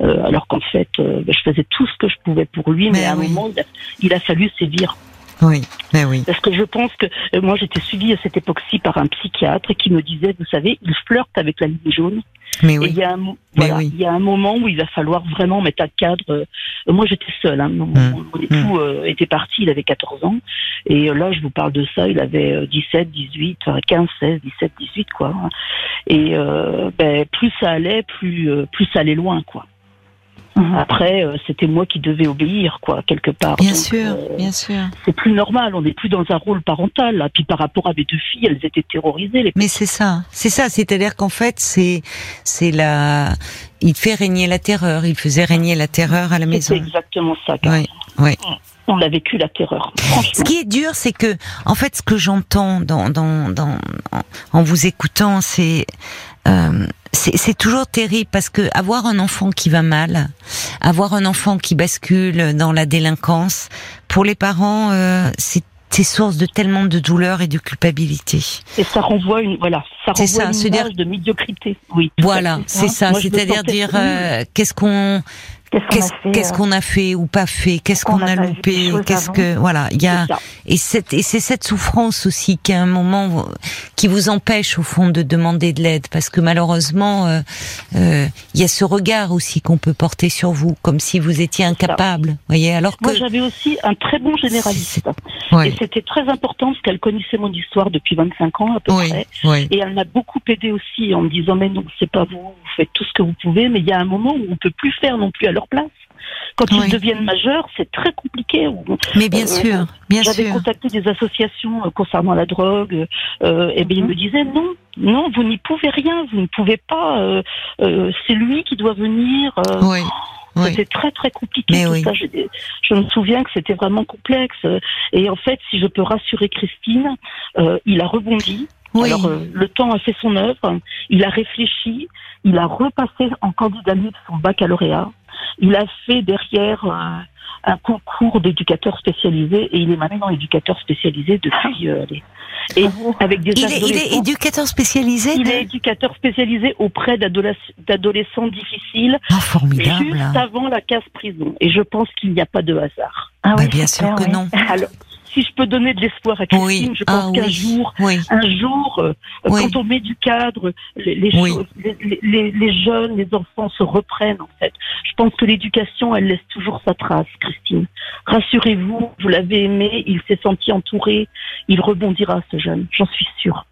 Euh, alors qu'en fait, ben, je faisais tout ce que je pouvais pour lui, mais, à un moment, il a, il a fallu sévir. Oui, mais oui. Parce que je pense que euh, moi j'étais suivie à cette époque-ci par un psychiatre qui me disait, vous savez, il flirte avec la ligne jaune. Mais oui. il y a un, voilà, il y a un moment où il va falloir vraiment mettre un cadre. Euh, moi j'étais seule, hein, mon, mmh. époux mmh. euh, était parti, il avait 14 ans, et là je vous parle de ça, il avait 17, 18, 15, 16, 17, 18 quoi. Et ben, plus ça allait, plus plus ça allait loin quoi. Mhm. Après, euh, c'était moi qui devais obéir, quoi, quelque part. Bien sûr, euh, bien sûr. C'est plus normal. On n'est plus dans un rôle parental. Là. Puis par rapport à mes deux filles, elles étaient terrorisées. Les Mais c'est ça, c'est ça. C'est-à-dire qu'en fait, c'est c'est la. Il fait régner la terreur. Il faisait régner la terreur à la maison. C'est exactement ça. Oui, oui. On a vécu la terreur. Ce qui est dur, c'est que, en fait, ce que j'entends dans, dans, dans, en vous écoutant, c'est euh, c'est toujours terrible parce que avoir un enfant qui va mal, avoir un enfant qui bascule dans la délinquance, pour les parents, euh, c'est source de tellement de douleur et de culpabilité. Et ça renvoie une voilà, ça renvoie une image de médiocrité. Oui. Voilà, c'est ça. C'est-à-dire dire, euh, qu'est-ce qu'on Qu'est-ce qu'on a, fait ou pas fait? Qu'est-ce qu'on a, loupé? Qu'est-ce que voilà Il y a et cette et c'est cette souffrance aussi qui à un moment qui vous empêche au fond de demander de l'aide. Parce que malheureusement euh, euh, il y a ce regard aussi qu'on peut porter sur vous comme si vous étiez incapable. Voyez? Alors que moi j'avais aussi un très bon généraliste. Et c'était très important parce qu'elle connaissait mon histoire depuis 25 ans à peu près. et elle m'a beaucoup aidé aussi en me disant mais non c'est pas vous vous faites tout ce que vous pouvez mais il y a un moment où on peut plus faire non plus leur place. Quand ils deviennent majeurs, c'est très compliqué. Mais bien euh, sûr, bien sûr. J'avais contacté des associations euh, concernant la drogue, euh, et bien ils me disaient non, non, vous n'y pouvez rien, vous ne pouvez pas. Euh, euh c'est lui qui doit venir. oui. C'était très très compliqué tout ça. Je, je, me souviens que c'était vraiment complexe. Et en fait, si je peux rassurer Christine, euh, il a rebondi. Alors le temps a fait son œuvre. Il a réfléchi. Il a repassé en candidat de son baccalauréat. Il a fait derrière euh, un concours d'éducateur spécialisé et il est maintenant éducateur spécialisé depuis. Euh, et avec des il, est, il est éducateur spécialisé. Il est éducateur spécialisé auprès d'adolescents difficiles. Oh, formidable. Juste avant la case prison. Et je pense qu'il n'y a pas de hasard. Ah oui, bah, bien sûr que non. Alors, si je peux donner de l'espoir à Christine, je pense ah qu'un jour, un jour, euh, quand on met du cadre, les, les, les, les, jeunes, les enfants se reprennent en fait. Je pense que l'éducation, elle laisse toujours sa trace, Christine. Rassurez-vous, vous l'avez aimé, il s'est senti entouré, il rebondira ce jeune, j'en suis sûre.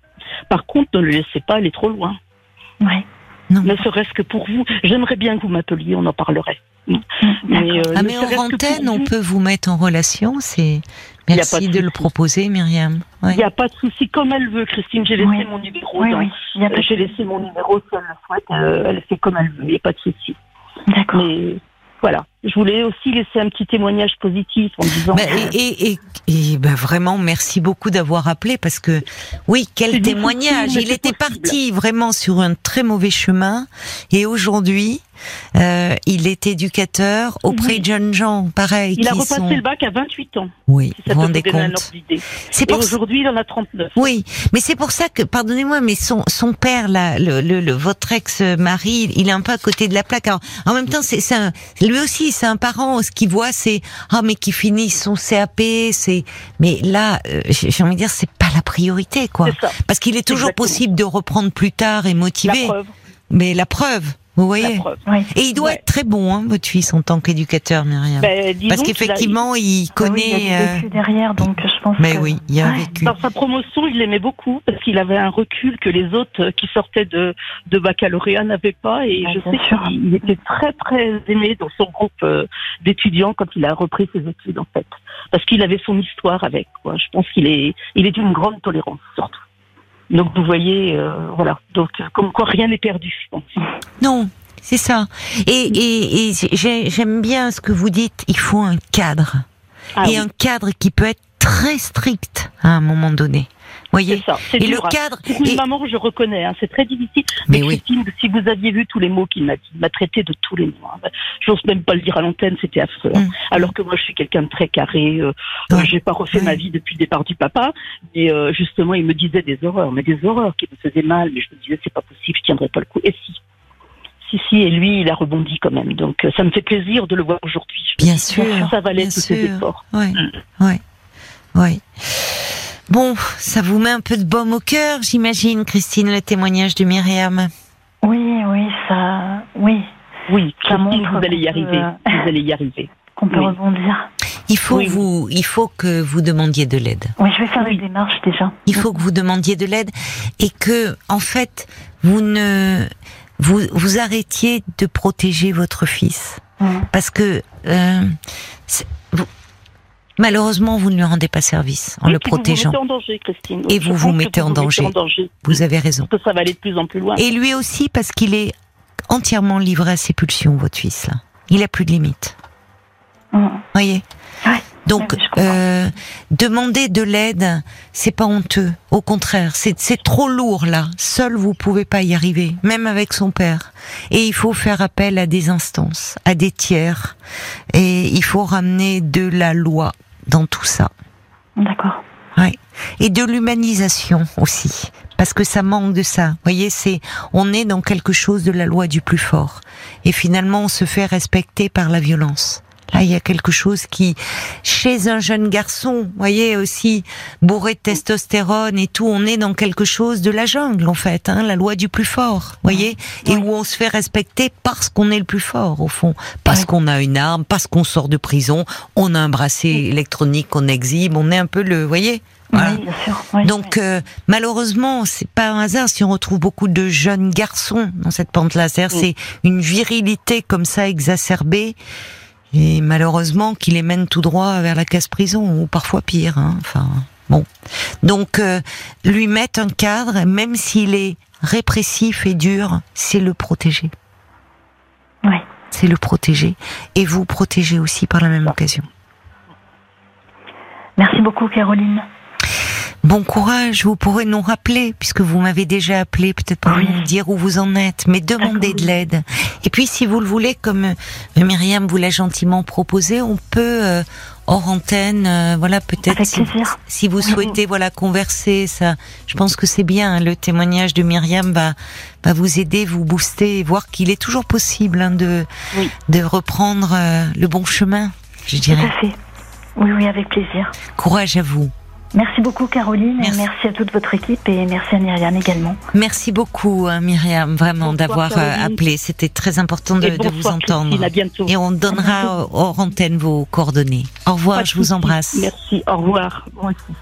Par contre, ne le laissez pas aller trop loin. Oui. Ne serait-ce que pour vous. J'aimerais bien que vous m'appeliez, on en parlerait. Mais, euh, ah, mais en antenne, on peut vous mettre en relation. C'est Merci de, le proposer, Myriam. Il n'y a pas de souci, comme elle veut, Christine. J'ai laissé mon numéro. J'ai laissé mon numéro si elle le souhaite. Euh, elle fait comme elle veut. Il n'y a pas de souci. D'accord. Mais voilà. Je voulais aussi laisser un petit témoignage positif en disant. Bah, et, et, et bah, vraiment, merci beaucoup d'avoir appelé parce que oui, quel témoignage. Il était parti vraiment sur un très mauvais chemin et aujourd'hui, euh, il est éducateur auprès de jeunes gens, pareil. Il a repassé le bac à 28 ans. Oui, vous vous rendez compte. C'est pour aujourd'hui, il en a 39. Oui, mais c'est pour ça que, pardonnez-moi, mais son son père, là, le, le, votre ex-mari, il est un peu à côté de la plaque. Alors, en même temps, c'est lui aussi, c'est un parent. Ce qu'il voit, c'est ah mais qui finit son CAP, c'est. Mais là, euh, j'ai envie de dire, c'est pas la priorité, quoi. Parce qu'il est toujours possible de reprendre plus tard et motiver. Mais la preuve. Vous voyez Et il doit être très bon, hein, votre fils, en tant qu'éducateur, Myriam. Ben, Parce qu'effectivement, il, connaît. Ah il a vécu euh, derrière, donc je pense. Mais oui, il a vécu. Dans sa promotion, il l'aimait beaucoup parce qu'il avait un recul que les autres qui sortaient de, de baccalauréat n'avaient pas. Et je sais qu'il était très très aimé dans son groupe euh, d'étudiants quand il a repris ses études, en fait. Parce qu'il avait son histoire avec. Quoi. Je pense qu'il est, il est d'une grande tolérance, surtout. Donc vous voyez, euh, voilà. Donc comme quoi rien n'est perdu, je pense. Non, c'est ça. Et, et, et j'aime bien ce que vous dites. Il faut un cadre ah et un cadre qui peut être très strict à un moment donné. Voyez ça, et le cadre. Pour une maman, je reconnais, hein, c'est très difficile. Mais, oui. si vous aviez vu tous les mots qu'il m'a m'a traité de tous les mots. Hein, J'ose même pas le dire à l'antenne, c'était affreux. Hein. Mm. Alors que moi, je suis quelqu'un de très carré. Euh, euh J'ai pas refait ma vie depuis le départ du papa. Et euh, justement, il me disait des horreurs, mais des horreurs qui me faisaient mal. Mais je me disais, c'est pas possible, je tiendrai pas le coup. Et si si, si, et lui, il a rebondi quand même. Donc, euh, ça me fait plaisir de le voir aujourd'hui. Bien sûr. Ça valait tous ses efforts. Oui, mm. oui, oui. Bon, ça vous met un peu de baume au cœur, j'imagine, Christine, le témoignage de Myriam. Oui, oui, ça, oui. Oui, Christine, vous allez y arriver. Vous allez y arriver. Qu'on peut rebondir. Il faut vous, il faut que vous demandiez de l'aide. Oui, je vais faire les démarches déjà. Il faut que vous demandiez de l'aide et que, en fait, vous ne, vous, vous arrêtiez de protéger votre fils. Parce que, euh, Malheureusement, vous ne lui rendez pas service en le protégeant. Vous vous mettez en danger, Christine. Et vous vous, mettez, en, danger. Vous avez raison. Parce que ça va aller de plus en plus loin. Et lui aussi, parce qu'il est entièrement livré à ses pulsions, votre fils. Là. Il a plus de limites. Mmh. Voyez? Donc, euh, demander de l'aide, c'est pas honteux. Au contraire, c'est trop lourd là. Seul, vous pouvez pas y arriver, même avec son père. Et il faut faire appel à des instances, à des tiers, et il faut ramener de la loi dans tout ça. D'accord. Ouais. Et de l'humanisation aussi. parce que ça manque de ça. Vous voyez, c'est on est dans quelque chose de la loi du plus fort, et finalement on se fait respecter par la violence. Là, il y a quelque chose qui, chez un jeune garçon, voyez aussi bourré de testostérone et tout, on est dans quelque chose de la jungle en fait, hein, la loi du plus fort, voyez, et où on se fait respecter parce qu'on est le plus fort au fond, parce qu'on a une arme, parce qu'on sort de prison, on a un bracelet électronique qu'on exhibe, on est un peu le, voyez. Voilà. bien sûr. Donc euh, malheureusement, c'est pas un hasard si on retrouve beaucoup de jeunes garçons dans cette pente-là. C'est une virilité comme ça exacerbée et malheureusement qui les mène tout droit vers la casse-prison ou parfois pire. Hein. Enfin, bon. Donc euh, lui mettre un cadre, même s'il est répressif et dur, c'est le protéger. Oui. C'est le protéger et vous protéger aussi par la même occasion. Merci beaucoup, Caroline. Bon courage, vous pourrez nous rappeler, puisque vous m'avez déjà appelé, peut-être pour nous dire où vous en êtes, mais demandez de l'aide. Et puis, si vous le voulez, comme euh, Myriam vous l'a gentiment proposé, on peut euh, hors antenne, euh, voilà, peut-être si, vous souhaitez, voilà, converser, ça, je pense que c'est bien. Hein, le témoignage de Myriam va va vous aider, vous booster, voir qu'il est toujours possible hein, de de reprendre le bon chemin, je dirais. Tout à fait. Oui, oui, avec plaisir. Courage à vous. Merci beaucoup Caroline, merci. merci à toute votre équipe et merci à Myriam également. Merci beaucoup hein, Myriam, vraiment d'avoir euh, appelé. C'était très important de, vous entendre. Et on donnera hors antenne vos coordonnées. Au revoir, je vous embrasse. Merci, au revoir. Moi aussi.